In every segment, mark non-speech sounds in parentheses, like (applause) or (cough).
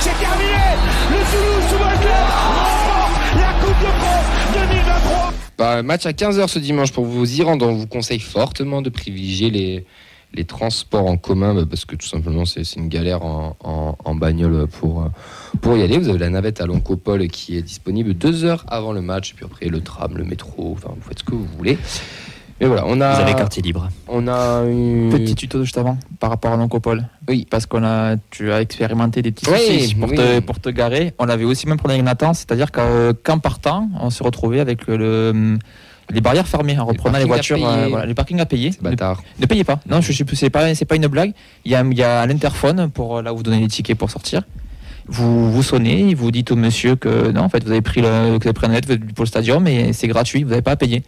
c'est terminé Le Toulouse Club remporte la Coupe de France 2023 Bah, match à 15h ce dimanche pour vous y rendre. On vous conseille fortement de privilégier les, transports en commun bah, parce que tout simplement c'est c'est une galère en, en- bagnole pour, pour y aller. Vous avez la navette à Loncopole qui est disponible deux heures avant le match, puis après le tram, le métro, enfin vous faites ce que vous voulez. Mais voilà, on a, Vous avez quartier libre. on a eu... Petit tuto de juste avant par rapport à l'Oncopole. Oui. Parce qu'on a, tu as expérimenté des petits Oui, soucis pour, oui. te, pour te garer. On avait aussi même problème avec Nathan, c'est-à-dire qu'en partant, on s'est retrouvé avec le, les barrières fermées en reprenant les, voitures, euh, voilà, les parkings à payer. C'est bâtard. Ne, ne payez pas. Non, je, je, c'est pas, c'est pas une blague. Il y a, il y a l'interphone pour euh, là où vous donnez les tickets pour sortir. Vous, vous sonnez, vous dites au monsieur que non, en fait, vous avez pris le, que vous avez pris un net pour le stadium et c'est gratuit, vous n'avez pas à payer.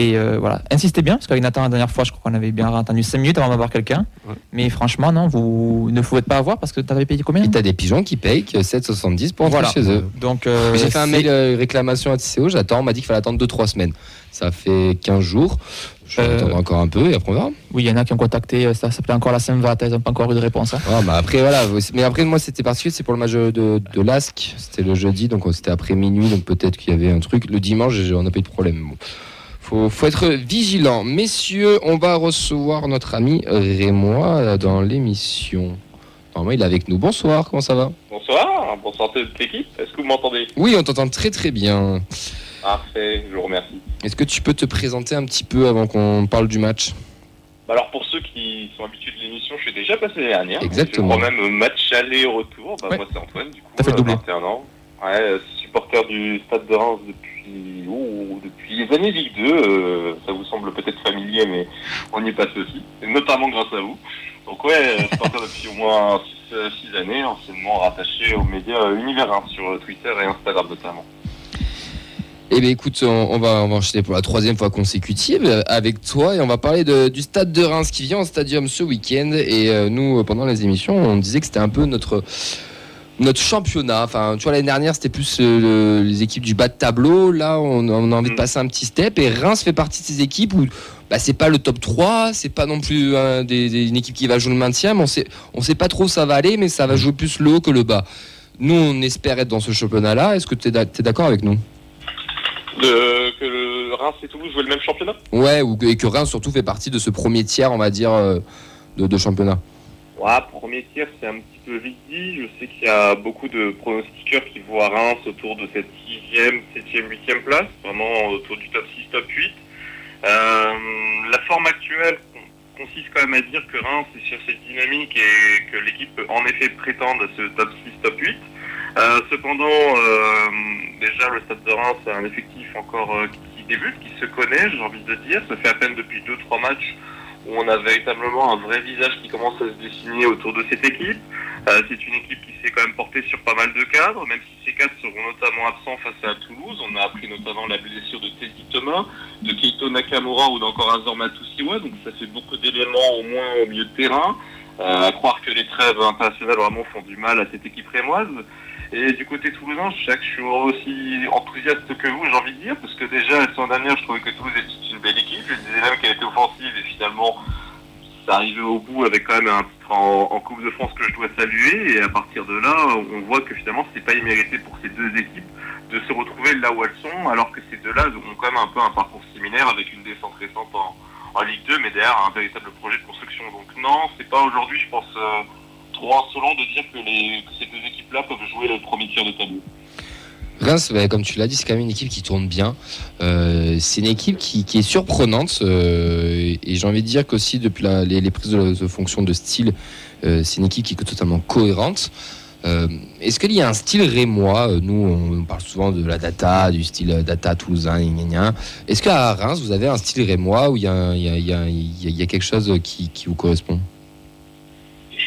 Et euh, voilà, insistez bien, parce qu'avec Nathan, la dernière fois, je crois qu'on avait bien attendu 5 minutes avant d'avoir quelqu'un. Ouais. Mais franchement, non, vous ne pouvez pas avoir parce que tu avais payé combien? Et t'as des pigeons qui payent que 7,70 pour entrer Voilà. chez eux. Donc, euh, J'ai fait un mail euh, réclamation à TCO, j'attends, on m'a dit qu'il fallait attendre 2-3 semaines. Ça fait 15 jours, je vais Euh, attendre encore un peu et après on verra. Oui, il y en a qui ont contacté, ça s'appelait encore la Saint-Vat, ils n'ont pas encore eu de réponse. hein. Ah, bah après voilà, mais après moi c'était particulier, c'est pour le match de, de l'ASC, c'était le jeudi, donc c'était après minuit, donc peut-être qu'il y avait un truc. Le dimanche, on n'a pas eu de problème. Bon. Faut, faut être vigilant. Messieurs, on va recevoir notre ami Rémois euh, dans l'émission. Normalement, il est avec nous. Bonsoir, comment ça va? Bonsoir, bonsoir à toute l'équipe. Est-ce que vous m'entendez? Oui, on t'entend très très bien. Parfait, je vous remercie. Est-ce que tu peux te présenter un petit peu avant qu'on parle du match? Bah alors pour ceux qui sont habitués de l'émission, je suis déjà passé l'année dernière. Exactement. Je crois même match aller-retour. Bah, Ouais. Moi c'est Antoine, du coup, fait le euh, doublé. 21 ans. Ouais, euh, supporter du Stade de Reims depuis, depuis les années Ligue 2. euh, ça vous semble peut-être familier, mais on y est passé aussi. Notamment grâce à vous. Donc ouais, euh, supporter depuis au moins 6 années, anciennement rattaché aux médias Univers 1 sur Twitter et Instagram notamment. Eh bien écoute, on, va, on enchaîner pour la troisième fois consécutive avec toi et on va parler du stade de Reims qui vient au stadium ce week-end. Et euh, nous, pendant les émissions, on disait que c'était un peu notre, notre championnat. Enfin, tu vois, l'année dernière, c'était plus euh, le- les équipes du bas de tableau. Là, on, on a envie de Mm. passer un petit step. Et Reims fait partie de ces équipes où bah, c'est pas le top 3, c'est pas non plus des- des- une équipe qui va jouer le maintien, mais on sait, on sait pas trop où ça va aller, mais ça va jouer plus le haut que le bas. Nous, on espère être dans ce championnat-là. Est-ce que tu es d'accord avec nous? De, que le Reims et Toulouse jouent le même championnat? Ouais, ou, et que Reims surtout fait partie de ce premier tiers, on va dire, euh, de, de championnat. Ouais, premier tiers, c'est un petit peu vite dit. Je sais qu'il y a beaucoup de pronostiqueurs qui voient Reims autour de cette sixième, septième, huitième place, vraiment autour du top 6, top 8. Euh, la forme actuelle con- consiste quand même à dire que Reims est sur cette dynamique et que l'équipe peut en effet prétendre à ce top 6, top 8. Euh, cependant, euh, déjà le Stade de Reims a un effectif encore euh, qui débute, qui se connaît, j'ai envie de dire. Ça fait à peine depuis 2-3 matchs où on a véritablement un vrai visage qui commence à se dessiner autour de cette équipe. Euh, c'est une équipe qui s'est quand même portée sur pas mal de cadres, même si ces cadres seront notamment absents face à Toulouse. On a appris notamment la blessure de Teddy Thomas, de Keito Nakamura ou d'encore Azor Matusiwa, donc ça fait beaucoup d'éléments au moins au milieu de terrain. Euh, à croire que les trêves internationales vraiment font du mal à cette équipe rémoise. Et du côté toulousain, je sais que je suis aussi enthousiaste que vous, j'ai envie de dire, parce que déjà, la semaine dernière, je trouvais que Toulouse était une belle équipe. Je disais même qu'elle était offensive et finalement, ça arrivait au bout avec quand même un titre en, en Coupe de France que je dois saluer. Et à partir de là, on voit que finalement, c'est pas immérité pour ces deux équipes de se retrouver là où elles sont, alors que ces deux-là ont quand même un peu un parcours similaire avec une descente récente en, Ligue 2, mais derrière un véritable projet de construction. Donc non, c'est pas aujourd'hui, je pense, euh, trop insolent de dire que, les, équipes-là peuvent jouer le premier tir de tableau. Reims, bah, comme tu l'as dit, c'est quand même une équipe qui tourne bien. Euh, c'est une équipe qui, est surprenante. euh, et j'ai envie de dire qu'aussi, depuis la- les, prises de, de fonction de style, euh, c'est une équipe qui est totalement cohérente. Est-ce qu'il y a un style rémois Nous, on parle souvent de la data, du style data toulousain. Est-ce qu'à Reims, vous avez un style rémois où il y a, quelque chose qui, vous correspond?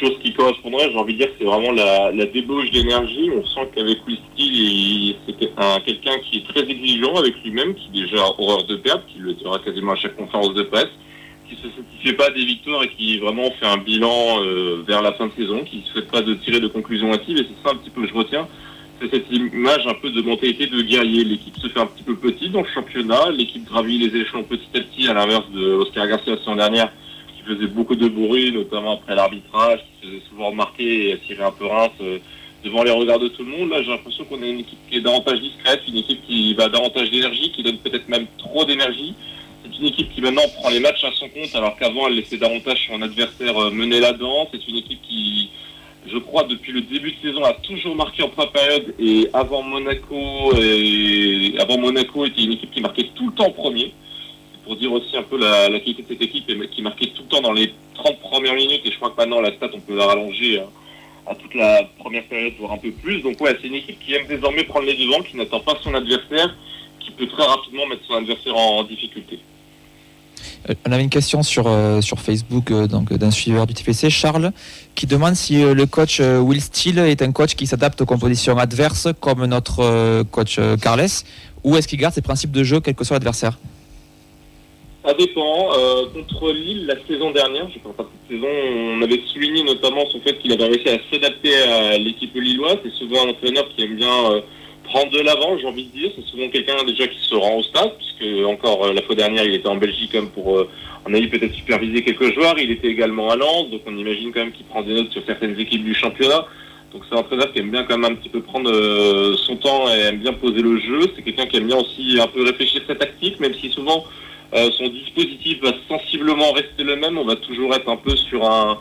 Chose qui correspondrait, j'ai envie de dire, c'est vraiment la, débauche d'énergie. On sent qu'avec Whisky, un- quelqu'un qui est très exigeant avec lui-même, qui déjà horreur de perdre, qui le dira quasiment à chaque conférence de presse, qui se satisfait pas des victoires et qui vraiment fait un bilan euh, vers la fin de saison, qui ne souhaite pas de tirer de conclusions hâtives. Et c'est ça un petit peu que je retiens. C'est cette image un peu de mentalité de guerrier. L'équipe se fait un petit peu petite dans le championnat. L'équipe gravit les échelons petit à petit, à l'inverse de Oscar Garcia la saison dernière, qui faisait beaucoup de bruit, notamment après l'arbitrage, qui faisait souvent remarquer et attirer un peu Reims euh, devant les regards de tout le monde. Là, j'ai l'impression qu'on a une équipe qui est davantage discrète, une équipe qui va davantage d'énergie, qui donne peut-être même trop d'énergie. C'est une équipe qui maintenant prend les matchs à son compte, alors qu'avant elle laissait davantage son adversaire euh, mener la danse. C'est une équipe qui, je crois, depuis le début de saison, a toujours marqué en pré-période et avant Monaco, et avant Monaco était une équipe qui marquait tout le temps premier. Pour dire aussi un peu la, qualité de cette équipe qui marquait tout le temps dans les 30 premières minutes et je crois que maintenant la stat on peut la rallonger hein, à toute la première période voire un peu plus. Donc ouais, c'est une équipe qui aime désormais prendre les devants, qui n'attend pas son adversaire, qui peut très rapidement mettre son adversaire en, difficulté. Euh, On avait une question sur, euh, Facebook euh, d'un suiveur du TFC, Charles, qui demande si le coach Will Steele est un coach qui s'adapte aux compositions adverses comme notre coach Carles, ou est-ce qu'il garde ses principes de jeu quel que soit l'adversaire? Ça dépend. Euh, contre Lille, la saison dernière, je pense pas cette saison, on avait souligné notamment son fait qu'il avait réussi à s'adapter à l'équipe lilloise. C'est souvent un entraîneur qui aime bien euh, prendre de l'avant, j'ai envie de dire. C'est souvent quelqu'un déjà qui se rend au stade, puisque encore euh, la fois dernière, il était en Belgique comme pour, euh, on a eu peut-être superviser quelques joueurs. Il était également à Lens, donc on imagine quand même qu'il prend des notes sur certaines équipes du championnat. Donc c'est un entraîneur qui aime bien quand même un petit peu prendre euh, son temps et aime bien poser le jeu. C'est quelqu'un qui aime bien aussi un peu réfléchir sa tactique, même si souvent euh, son dispositif va sensiblement rester le même. On va toujours être un peu sur un,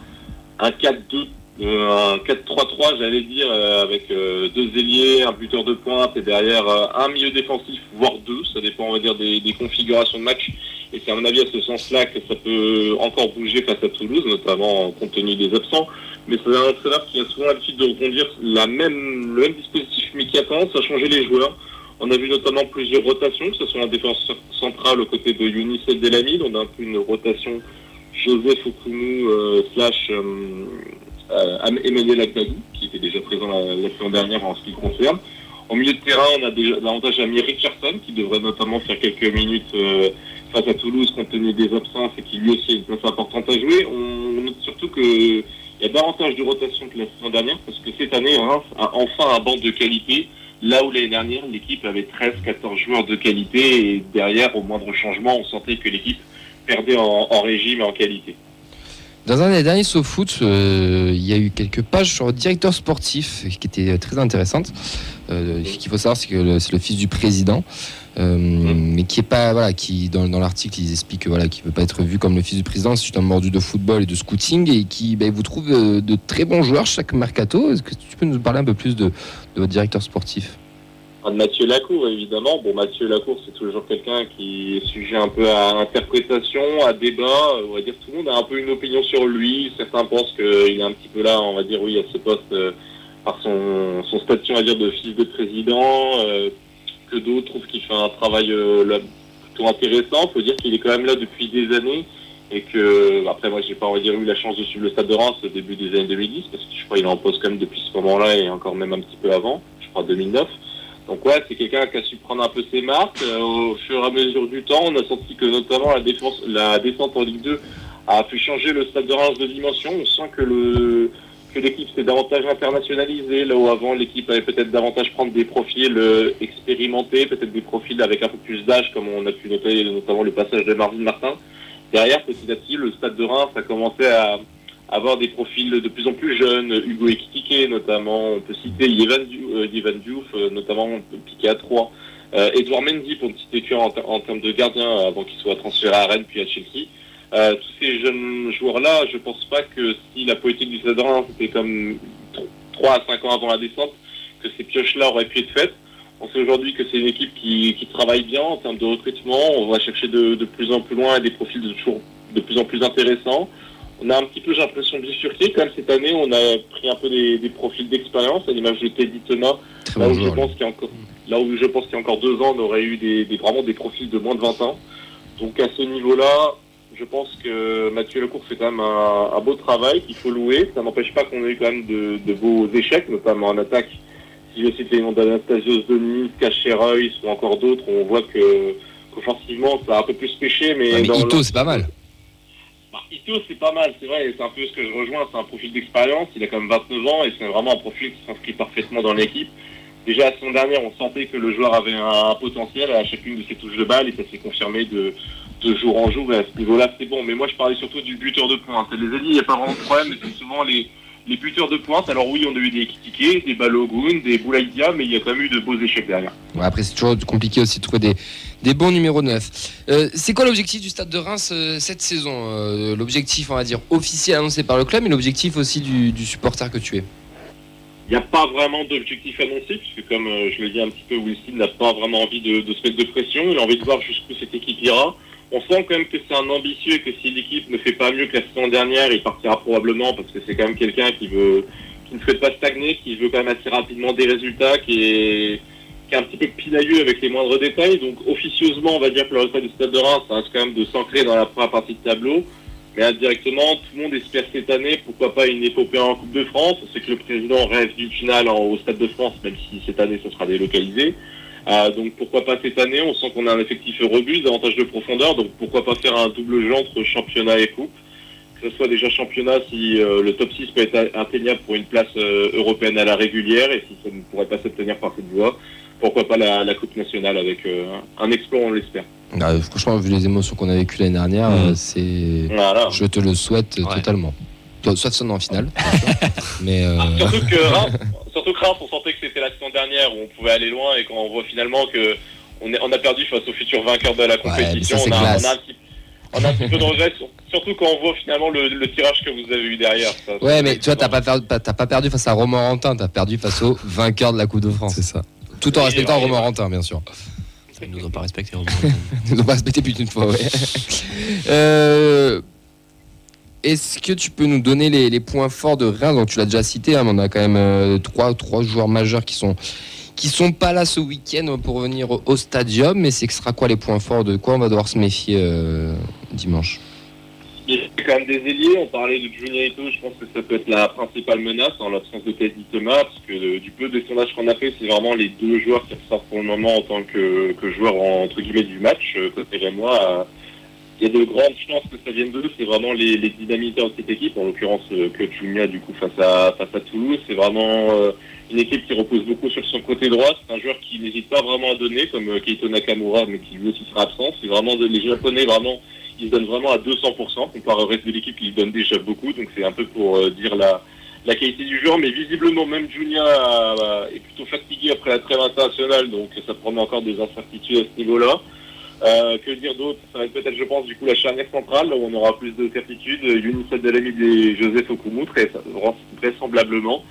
un 4-2, euh, un 4-3-3, j'allais dire, euh, avec deux ailiers, un buteur de pointe et derrière un milieu défensif, voire deux. Ça dépend, on va dire, des, configurations de match. Et c'est à mon avis à ce sens-là que ça peut encore bouger face à Toulouse, notamment compte tenu des absents. Mais c'est un entraîneur qui a souvent l'habitude de reconduire la même, le même dispositif, mais qui a changer les joueurs. On a vu notamment plusieurs rotations, que ce soit en défense centrale aux côtés de Younis El Delamid. On a un peu une rotation Joseph Okumu euh, slash euh, euh, Emmanuel Akbadou, qui était déjà présent la, la dernière en ce qui concerne. Au milieu de terrain, on a déjà l'avantage Richardson, qui devrait notamment faire quelques minutes face à Toulouse compte tenu des absences et qui lui aussi a une place importante à jouer. On note surtout que il y a davantage de rotation que la saison dernière parce que cette année, Reims a enfin un banc de qualité. Là où l'année dernière, l'équipe avait 13-14 joueurs de qualité et derrière, au moindre changement, on sentait que l'équipe perdait en, régime et en qualité. Dans un des derniers SoFoot, euh, il y a eu quelques pages sur le directeur sportif qui étaient très intéressantes. Euh, ce qu'il faut savoir, c'est que c'est le fils du président, euh, mais qui est pas voilà, qui dans, dans l'article ils expliquent que, voilà, qu'il veut pas être vu comme le fils du président, c'est un mordu de football et de scouting et qui ben, vous trouve euh, de très bons joueurs chaque mercato. Est-ce que tu peux nous parler un peu plus de, de votre directeur sportif? Ah, de Mathieu Lacour, évidemment. Bon, Mathieu Lacour, c'est toujours quelqu'un qui est sujet un peu à interprétation, à débat. On va dire tout le monde a un peu une opinion sur lui. Certains pensent qu'il est un petit peu là, on va dire, oui, à ce poste euh, par son, son statut, on va dire, de fils de président. Que d'autres trouvent qu'il fait un travail euh, plutôt intéressant. faut dire qu'il est quand même là depuis des années. Et que, après, moi, j'ai pas, on va dire, eu la chance de suivre le Stade de Reims au début des années 2010, parce que je crois qu'il en poste quand même depuis ce moment-là et encore même un petit peu avant, je crois 2009. Donc ouais, c'est quelqu'un qui a su prendre un peu ses marques. Euh, au fur et à mesure du temps, on a senti que notamment la, défense, la descente en Ligue 2 a fait changer le stade de Reims de dimension. On sent que le que l'équipe s'est davantage internationalisée, là où avant l'équipe avait peut-être davantage prendre des profils euh, expérimentés, peut-être des profils avec un peu plus d'âge, comme on a pu noter notamment le passage de Marvin Martin. Derrière, petit à petit, le stade de Reims a commencé à avoir des profils de plus en plus jeunes, Hugo Ekitike notamment, on peut citer Yevan Diouf, euh, euh, notamment piquer à 3. Euh, Edouard Mendy pour une petite écure en, en termes de gardien euh, avant qu'il soit transféré à Rennes puis à Chelsea. Euh, tous ces jeunes joueurs-là, je pense pas que si la politique du Stade de Reims était comme 3 à 5 ans avant la descente, que ces pioches-là auraient pu être faites. On sait aujourd'hui que c'est une équipe qui, qui travaille bien en termes de recrutement. On va chercher de, de plus en plus loin et des profils de toujours de plus en plus intéressants. On a un petit peu, j'ai l'impression, bifurqué. Quand même, cette année, on a pris un peu des, des profils d'expérience, à l'image de Teddy Thomas, là où, je pense qu'il y a encore, là où je pense qu'il y a encore deux ans, on aurait eu des, des- vraiment des profils de moins de 20 ans. Donc à ce niveau-là, je pense que Mathieu Lecourt fait quand même un, un beau travail qu'il faut louer. Ça n'empêche pas qu'on ait eu quand même de, de beaux échecs, notamment en attaque. Si je cite les noms d'Anastasios Denis, Cacheroy ou encore d'autres, on voit que qu'offensivement ça a un peu plus pêché, mais, Ouais, mais Ito, le- c'est pas mal. bah, Ito, c'est pas mal, c'est vrai, c'est un peu ce que je rejoins, c'est un profil d'expérience, il a quand même 29 ans et c'est vraiment un profil qui s'inscrit parfaitement dans l'équipe. Déjà, la saison dernière, on sentait que le joueur avait un, un potentiel à chacune de ses touches de balle et ça s'est confirmé de, de jour en jour, et à ce niveau-là, c'est bon. Mais moi, je parlais surtout du buteur de pointe. Les a dit, il n'y a pas vraiment de problème, mais c'est souvent les, les buteurs de pointe. Alors oui, on a eu des Kitike, des Balogun, des Boulaïdia, mais il y a quand même eu de beaux échecs derrière. Ouais, après, c'est toujours compliqué aussi de trouver des, des bons numéros 9. Euh, c'est quoi l'objectif du Stade de Reims euh, cette saison Euh, L'objectif, on va dire, officiel annoncé par le club, mais l'objectif aussi du, du supporter que tu es? Il n'y a pas vraiment d'objectif annoncé, puisque comme je l'ai dit un petit peu, Wilson n'a pas vraiment envie de, de se mettre de pression. Il a envie de voir jusqu'où cette équipe ira. On sent quand même que c'est un ambitieux et que si l'équipe ne fait pas mieux que la saison dernière, il partira probablement parce que c'est quand même quelqu'un qui veut, ne souhaite pas stagner, qui veut quand même assez rapidement des résultats, qui est, un petit peu pinailleux avec les moindres détails. Donc officieusement, on va dire que le résultat du Stade de Reims, ça reste quand même de s'ancrer dans la première partie de tableau. Mais indirectement, tout le monde espère cette année, pourquoi pas une épopée en Coupe de France. C'est que le président rêve d'une finale au Stade de France, même si cette année, ça sera délocalisé. Euh, donc pourquoi pas cette année? On sent qu'on a un effectif robuste, davantage de profondeur, donc pourquoi pas faire un double jeu entre championnat et coupe Que ce soit déjà championnat si euh, le top 6 peut être atteignable pour une place euh, européenne à la régulière, et si ça ne pourrait pas s'obtenir par cette voie, pourquoi pas la, la Coupe nationale avec euh, un exploit, on l'espère. Ah, franchement, vu les émotions qu'on a vécues l'année dernière, euh, c'est. Voilà. Je te le souhaite Ouais. totalement. Sauf son en finale, (laughs) mais euh, Ah, surtout que Reims, (laughs) surtout que Reims, on sentait que la saison dernière où on pouvait aller loin et quand on voit finalement que on, est- on a perdu face au futur vainqueur de la compétition, ça, on, a, classe. on a un petit, on a un petit peu de (laughs) regret, sur- surtout quand on voit finalement le, le tirage que vous avez eu derrière. Ça, ouais, mais tu vois, t'as pas, perdu- t'as pas perdu face à Romorantin, t'as perdu face au vainqueur de la Coupe de France. C'est ça. Tout en Oui, respectant ouais. Romorantin, bien sûr. Ils nous ont pas respecté. (laughs) Ils nous ont pas respecté plus d'une fois, ouais. Euh, (laughs) Est-ce que tu peux nous donner les, points forts de Reims Donc tu l'as déjà cité, hein, mais on a quand même euh, trois, trois joueurs majeurs qui sont qui sont pas là ce week-end pour venir au, stadium. Mais c'est que sera quoi les points forts De quoi on va devoir se méfier euh, dimanche? Il y a quand même des ailiers, on parlait de Juniorito, je pense que ça peut être la principale menace en l'absence de Teddy Thomas, parce que euh, du peu de sondages qu'on a fait, c'est vraiment les deux joueurs qui ressortent pour le moment en tant que, que joueurs entre guillemets du match, euh, côté Rémois. Il y a de grandes chances que ça vienne d'eux, c'est vraiment les, dynamiteurs de cette équipe, en l'occurrence euh, Junior du coup face à face à Toulouse, c'est vraiment euh, une équipe qui repose beaucoup sur son côté droit, c'est un joueur qui n'hésite pas vraiment à donner, comme euh, Keito Nakamura, mais qui lui aussi sera absent, c'est vraiment les Japonais vraiment ils se donnent vraiment à 200%, comparé au reste de l'équipe qui donne déjà beaucoup, donc c'est un peu pour dire la, la qualité du joueur, mais visiblement même Junia est plutôt fatigué après la trêve internationale, donc ça promet encore des incertitudes à ce niveau-là. Euh, que dire d'autre Ça va être peut-être, je pense, du coup la charnière centrale, où on aura plus de certitude, Younis Abdelhamid et Joseph Okoumou, très, vraisemblablement.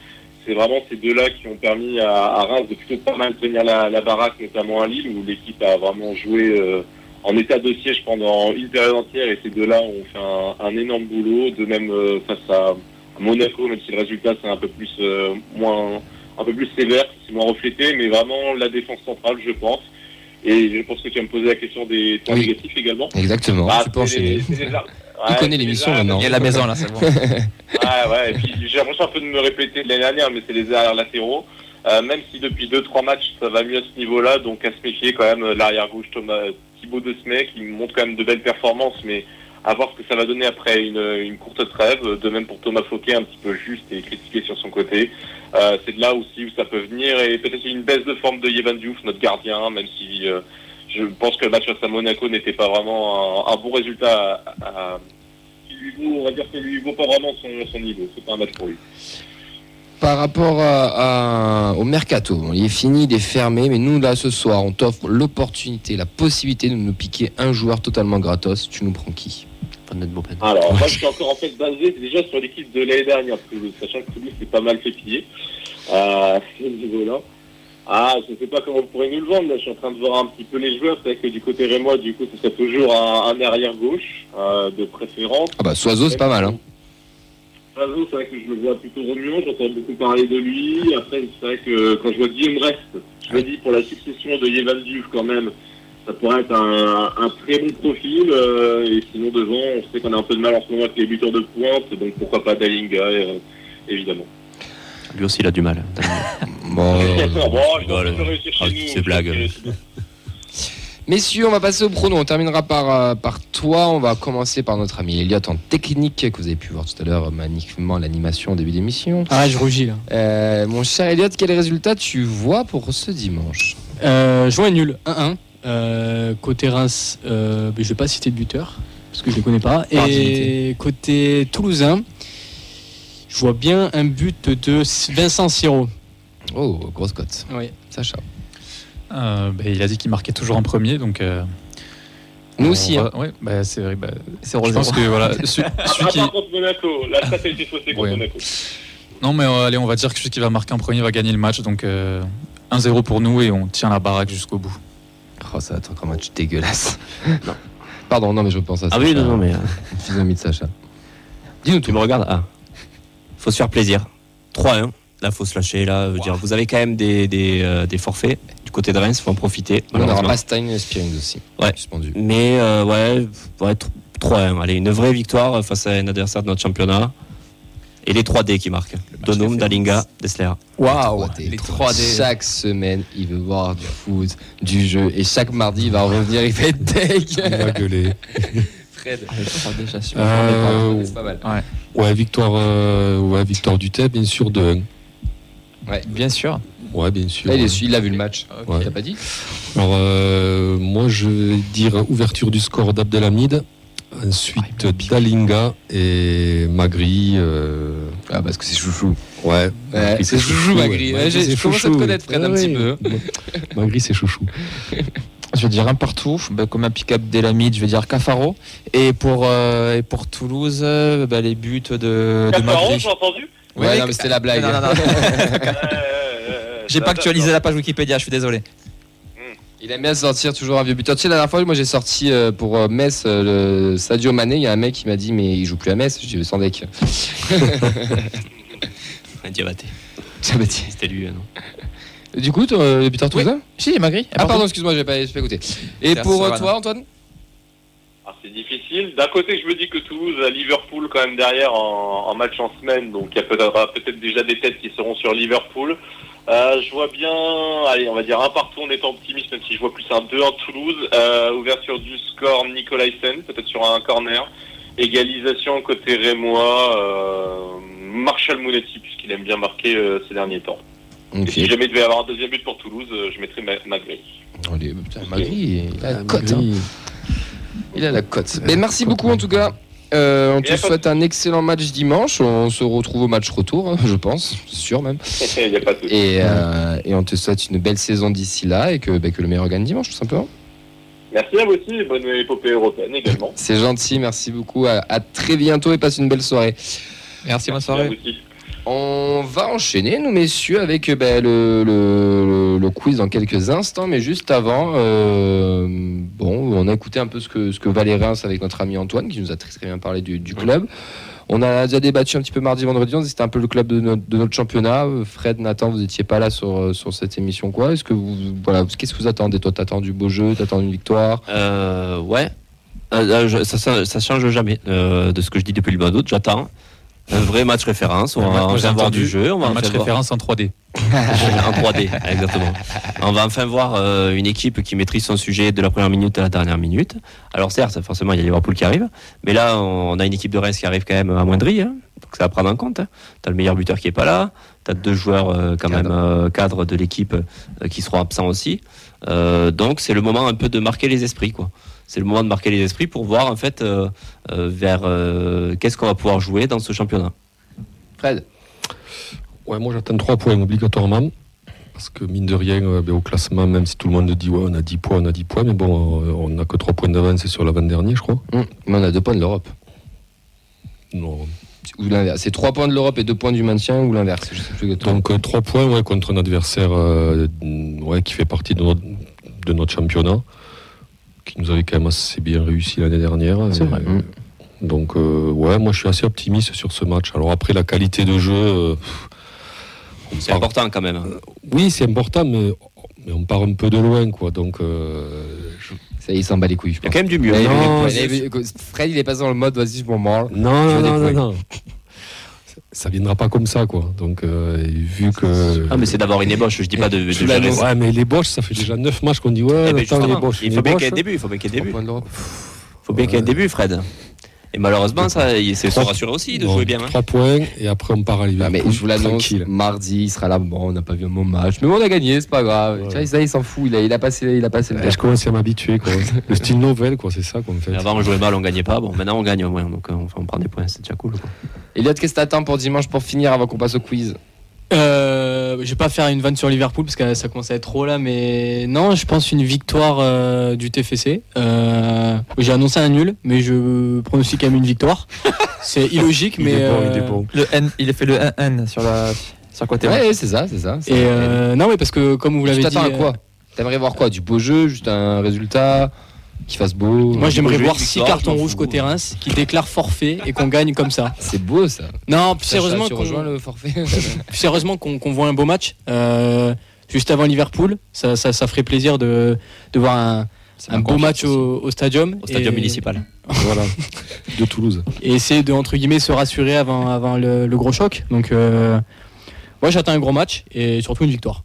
C'est vraiment ces deux-là qui ont permis à, à Reims de plutôt pas mal tenir la, baraque, notamment à Lille, où l'équipe a vraiment joué euh, en état de siège pendant une période entière et ces deux-là ont fait un, énorme boulot, de même euh, face à, à Monaco, même si le résultat c'est un peu plus euh, moins un peu plus sévère, c'est moins reflété, mais vraiment la défense centrale, je pense. Et je pense que tu vas me poser la question des points Oui. négatifs également. Exactement, Ah, tu peux enchaîner. ar- Tu Ouais, connais l'émission maintenant. Il y a la maison là, c'est bon. (laughs) ah ouais, et puis j'ai l'impression un peu de me répéter de l'année dernière, mais c'est les arrières latéraux. Euh, même si depuis 2-3 matchs ça va mieux à ce niveau-là, donc à se méfier quand même euh, l'arrière gauche Thomas Thibaut de Smet qui montre quand même de belles performances, mais à voir ce que ça va donner après une, une courte trêve. De même pour Thomas Fauquet, un petit peu juste et critiqué sur son côté. Euh, c'est de là aussi où ça peut venir et peut-être une baisse de forme de Yevan Diouf, notre gardien, même si euh, je pense que le match face à Monaco n'était pas vraiment un, un bon résultat à, à- vaut, on va dire que lui vaut pas vraiment son, son niveau. C'est pas un match pour lui. Par rapport à- à- au mercato, il est fini, il est fermé, mais nous là ce soir, on t'offre l'opportunité, la possibilité de nous piquer un joueur totalement gratos. Tu nous prends qui? Alors, moi, je suis encore en fait basé déjà sur l'équipe de l'année dernière, Toulouse, sachant que Toulouse s'est pas mal fait piller euh, à ce niveau-là. Ah, je sais pas comment vous pourrez nous le vendre, là, je suis en train de voir un petit peu les joueurs, c'est vrai que du côté rémois, du coup, ce serait toujours un, un arrière gauche, euh, de préférence. Ah bah Soiseau, c'est pas mal. Hein. C'est vrai que je le vois plutôt remuant, j'entends beaucoup parler de lui. Après, c'est vrai que quand je vois Guillaume Rest, je me dis pour la succession de Yevan Diouf quand même, ça pourrait être un, un très bon profil. euh, et sinon, devant, on sait qu'on a un peu de mal en ce moment avec les buteurs de pointe, donc pourquoi pas Dalinga, euh, évidemment. Lui aussi, il a du mal. (laughs) Bon, euh, (laughs) bon, je pense rigole. Messieurs, on va passer au prono. On terminera par, euh, par toi. On va commencer par notre ami Elliot en technique, que vous avez pu voir tout à l'heure euh, magnifiquement l'animation au début d'émission. Ah, je rougis là. Euh, mon cher Elliot, quel résultat tu vois pour ce dimanche? Euh, je vois un nul, 1-1. Euh, côté Reims, euh, ben, je vais pas citer de buteur parce que je les connais pas. Et côté Toulousain, je vois bien un but de Vincent Siro. Oh, grosse cote. Oui. Sacha. Euh, bah, il a dit qu'il marquait toujours en premier, donc. euh, Nous aussi. hein. ouais, bah, c'est vrai. bah, C'est je pense que voilà, (laughs) celui, Ah, qui. par contre, Monaco, là, ça fait été faussé contre Ouais. Monaco. Non, mais euh, allez, on va dire que celui qui va marquer en premier va gagner le match, donc euh, 1-0 pour nous et on tient la baraque jusqu'au bout. Oh, ça va être encore un match dégueulasse. (laughs) non. Pardon, non, mais je pense à ça. Ah oui, non, non, mais euh, (laughs) Physionomie de Sacha. Dis-nous tu tout. me regardes. Ah, faut se faire plaisir. 3-1. Là, faut se lâcher. Là, dire, vous avez quand même des, des, euh, des forfaits du côté de Reims, faut en profiter. On aura et Spearings aussi. Ouais. Suspendu. Mais euh, ouais, ouais, 3-1. Allez, une vraie victoire face à un adversaire de notre championnat. Et les 3D qui marquent. Donum, Dalinga, Dessler. Waouh, 3D. les 3D. Chaque semaine, il veut voir du foot, du jeu. Et chaque mardi, il va revenir, il va être deg. Il va gueuler. (laughs) Fred. (laughs) déjà sûr. Euh, C'est pas mal. ouais, victoire, euh, ouais, victoire du TEP, bien sûr, de 1. Bien sûr. Ouais, bien sûr. Là, il, est, il a vu le match. Ouais. Il t'a pas dit Alors, euh, moi, je vais dire ouverture du score d'Abdelhamid. Ensuite, Dalinga et Magri. euh, Ah, parce que c'est chouchou. ouais. Ouais, c'est chouchou, Magri. Ouais, j'ai- c'est je commence à te chouchou. connaître, Fred, un Ah petit oui. peu. Magri, c'est chouchou. (laughs) Je vais dire un partout, bah, comme un pick-up d'Elamid, je vais dire Cafaro. Et pour, euh, et pour Toulouse, bah, les buts de, de Cafaro, Magri. j'ai entendu Ouais, Ouais, non, mais c'était la blague. Non, non, (laughs) non. Ouais, ouais, ouais, J'ai pas actualisé la page Wikipédia, je suis désolé. Il aime bien sortir toujours un vieux buteur. Tu sais, la dernière fois, moi j'ai sorti euh, pour euh, Metz euh, le Sadio Mané. Il y a un mec qui m'a dit, mais il joue plus à Metz. Je dis, sans deck. (laughs) Un diabaté. C'était lui, euh, non Du coup, toi, le buteur toulousain Si, Magri. Ah, pardon, excuse-moi, j'ai pas, j'ai pas écouté. Et C'est pour euh, toi, Antoine? Ah, c'est difficile. D'un côté, je me dis que Toulouse a Liverpool quand même derrière en, en match en semaine, donc il y a peut-être peut-être déjà des têtes qui seront sur Liverpool. Euh, je vois bien, allez, on va dire un partout en étant optimiste, même si je vois plus un 2 en Toulouse. Euh, ouverture du score Nicolaisen, peut-être sur un corner. Égalisation côté Rémois, euh, Marshall Mounetti, puisqu'il aime bien marquer euh, ces derniers temps. Si jamais il devait y avoir un deuxième but pour Toulouse, euh, je mettrais Ma- Magri. Allez, putain, Magri, il a la cote. hein. Il a la cote. Mais merci beaucoup en tout cas. Euh, on te souhaite un excellent match dimanche. On se retrouve au match retour, hein, je pense, c'est sûr même. (laughs) Il n'y a pas de souci. Et, euh, et on te souhaite une belle saison d'ici là et que, bah, que le meilleur gagne dimanche, tout simplement. Merci à vous aussi et bonne épopée européenne également. (laughs) C'est gentil, merci beaucoup. À, à très bientôt et passe une belle soirée. Merci, bonne à soirée. vous aussi. On va enchaîner, nous messieurs, avec euh, bah, le, le- le- quiz dans quelques instants. Mais juste avant, euh, bon, on a écouté un peu ce que, ce que valait Reims avec notre ami Antoine, qui nous a très, très bien parlé du, club. On a déjà débattu un petit peu mardi, vendredi. On c'était un peu le club de notre, championnat. Euh, Fred, Nathan, vous n'étiez pas là sur, sur cette émission, quoi. Est-ce que vous, voilà, qu'est-ce que vous attendez Toi, t'attends du beau jeu, t'attends une victoire? Ouais. Ça, ça, ça change jamais de ce que je dis depuis le mois d'août. J'attends un vrai match référence. On va enfin voir du jeu. On va Un match référence en 3D. (laughs) en 3D, exactement. On va enfin voir euh, une équipe qui maîtrise son sujet de la première minute à la dernière minute. Alors certes, forcément, il y a Liverpool qui arrive, mais là, on a une équipe de Reims qui arrive quand même amoindrie, hein. donc ça va prendre en compte. Hein. T'as le meilleur buteur qui est pas là, t'as deux joueurs euh, quand Cadre. même euh, cadres de l'équipe euh, qui seront absents aussi. Euh, donc c'est le moment un peu de marquer les esprits, quoi. C'est le moment de marquer les esprits pour voir en fait euh, euh, vers euh, qu'est-ce qu'on va pouvoir jouer dans ce championnat. Fred Ouais, moi j'attends 3 points obligatoirement. Parce que mine de rien, euh, ben, au classement, même si tout le monde dit ouais, on a 10 points, on a 10 points, mais bon, euh, on n'a que 3 points d'avance sur l'avant-dernier, je crois. Hum, Mais on a deux points de l'Europe. Non. Ou l'inverse. C'est trois points de l'Europe et deux points du maintien ou l'inverse. Je sais plus exactement. Donc 3 points ouais, contre un adversaire euh, ouais, qui fait partie de notre, de notre championnat, qui nous avait quand même assez bien réussi l'année dernière. C'est vrai. euh, Donc euh, ouais, moi je suis assez optimiste sur ce match. Alors après la qualité de jeu, euh, C'est part- important quand même. Oui, c'est important, mais, mais on part un peu de loin, quoi. Donc euh, je- Ça y est, il s'en bat les couilles, je Il y a quand même du mieux. Non, Fred, il est passé dans le mode vas-y, je m'en branle. non, non, non, non. Ça viendra pas comme ça, quoi. Donc euh, vu que Ah mais c'est d'avoir une ébauche, je dis pas de, de gérer. Ouais, mais les Boches, ça fait déjà 9 matchs qu'on dit ouais, Eh ben, attends, Boches, il faut bien qu'il y ait un début, il faut bien qu'il y ait un début. l'Europe. faut bien qu'il y ait un début, Fred. Et malheureusement, ça, il s'est Trois- rassuré aussi de jouer bien. hein. Trois points et après on part à Ah, Liverpool. mais je vous l'annonce, mardi, il sera là. Bon, on n'a pas vu un bon match, mais bon, on a gagné, c'est pas grave. Vois, ça, il s'en fout, il a, il a passé, il a passé le. Je commence à m'habituer. quoi. (laughs) Le style novel, quoi, c'est ça qu'on fait. Et Avant, on jouait mal, on gagnait pas. Bon, maintenant, on gagne au moins. Donc, euh, on, on prend des points, c'est déjà cool. quoi. Elliot, qu'est-ce que t'attends pour dimanche pour finir avant qu'on passe au quiz? Euh, je vais pas faire une vanne sur Liverpool parce que ça commence à être trop là, mais non, je pense une victoire euh, du TFC. Euh, J'ai annoncé un nul, mais je pronostique quand même une victoire. (laughs) C'est illogique, Il mais. est bon, euh, il est bon. Le N, il a fait le 1N sur la sur côté. Ouais, c'est ça, c'est ça. Et ça. euh, non, mais parce que comme vous l'avez dit. t'attends à quoi? T'aimerais voir quoi? Du beau jeu, juste un résultat? Qui fasse beau Moi, j'aimerais Jeu, voir victoire, 6 je cartons rouges côté Reims qui déclarent forfait et qu'on gagne comme ça. (laughs) C'est beau ça. Non, plus Ça, sérieusement, tu qu'on- rejoins le forfait (laughs) plus sérieusement qu'on qu'on voit un beau match. euh, juste avant Liverpool, ça, ça, ça ferait plaisir de, de voir un, beau match au, au stadium. Au stadium et- municipal. (laughs) Voilà. De Toulouse. et essayer de entre guillemets se rassurer avant, avant le, le gros choc. Donc euh, moi j'attends un gros match et surtout une victoire.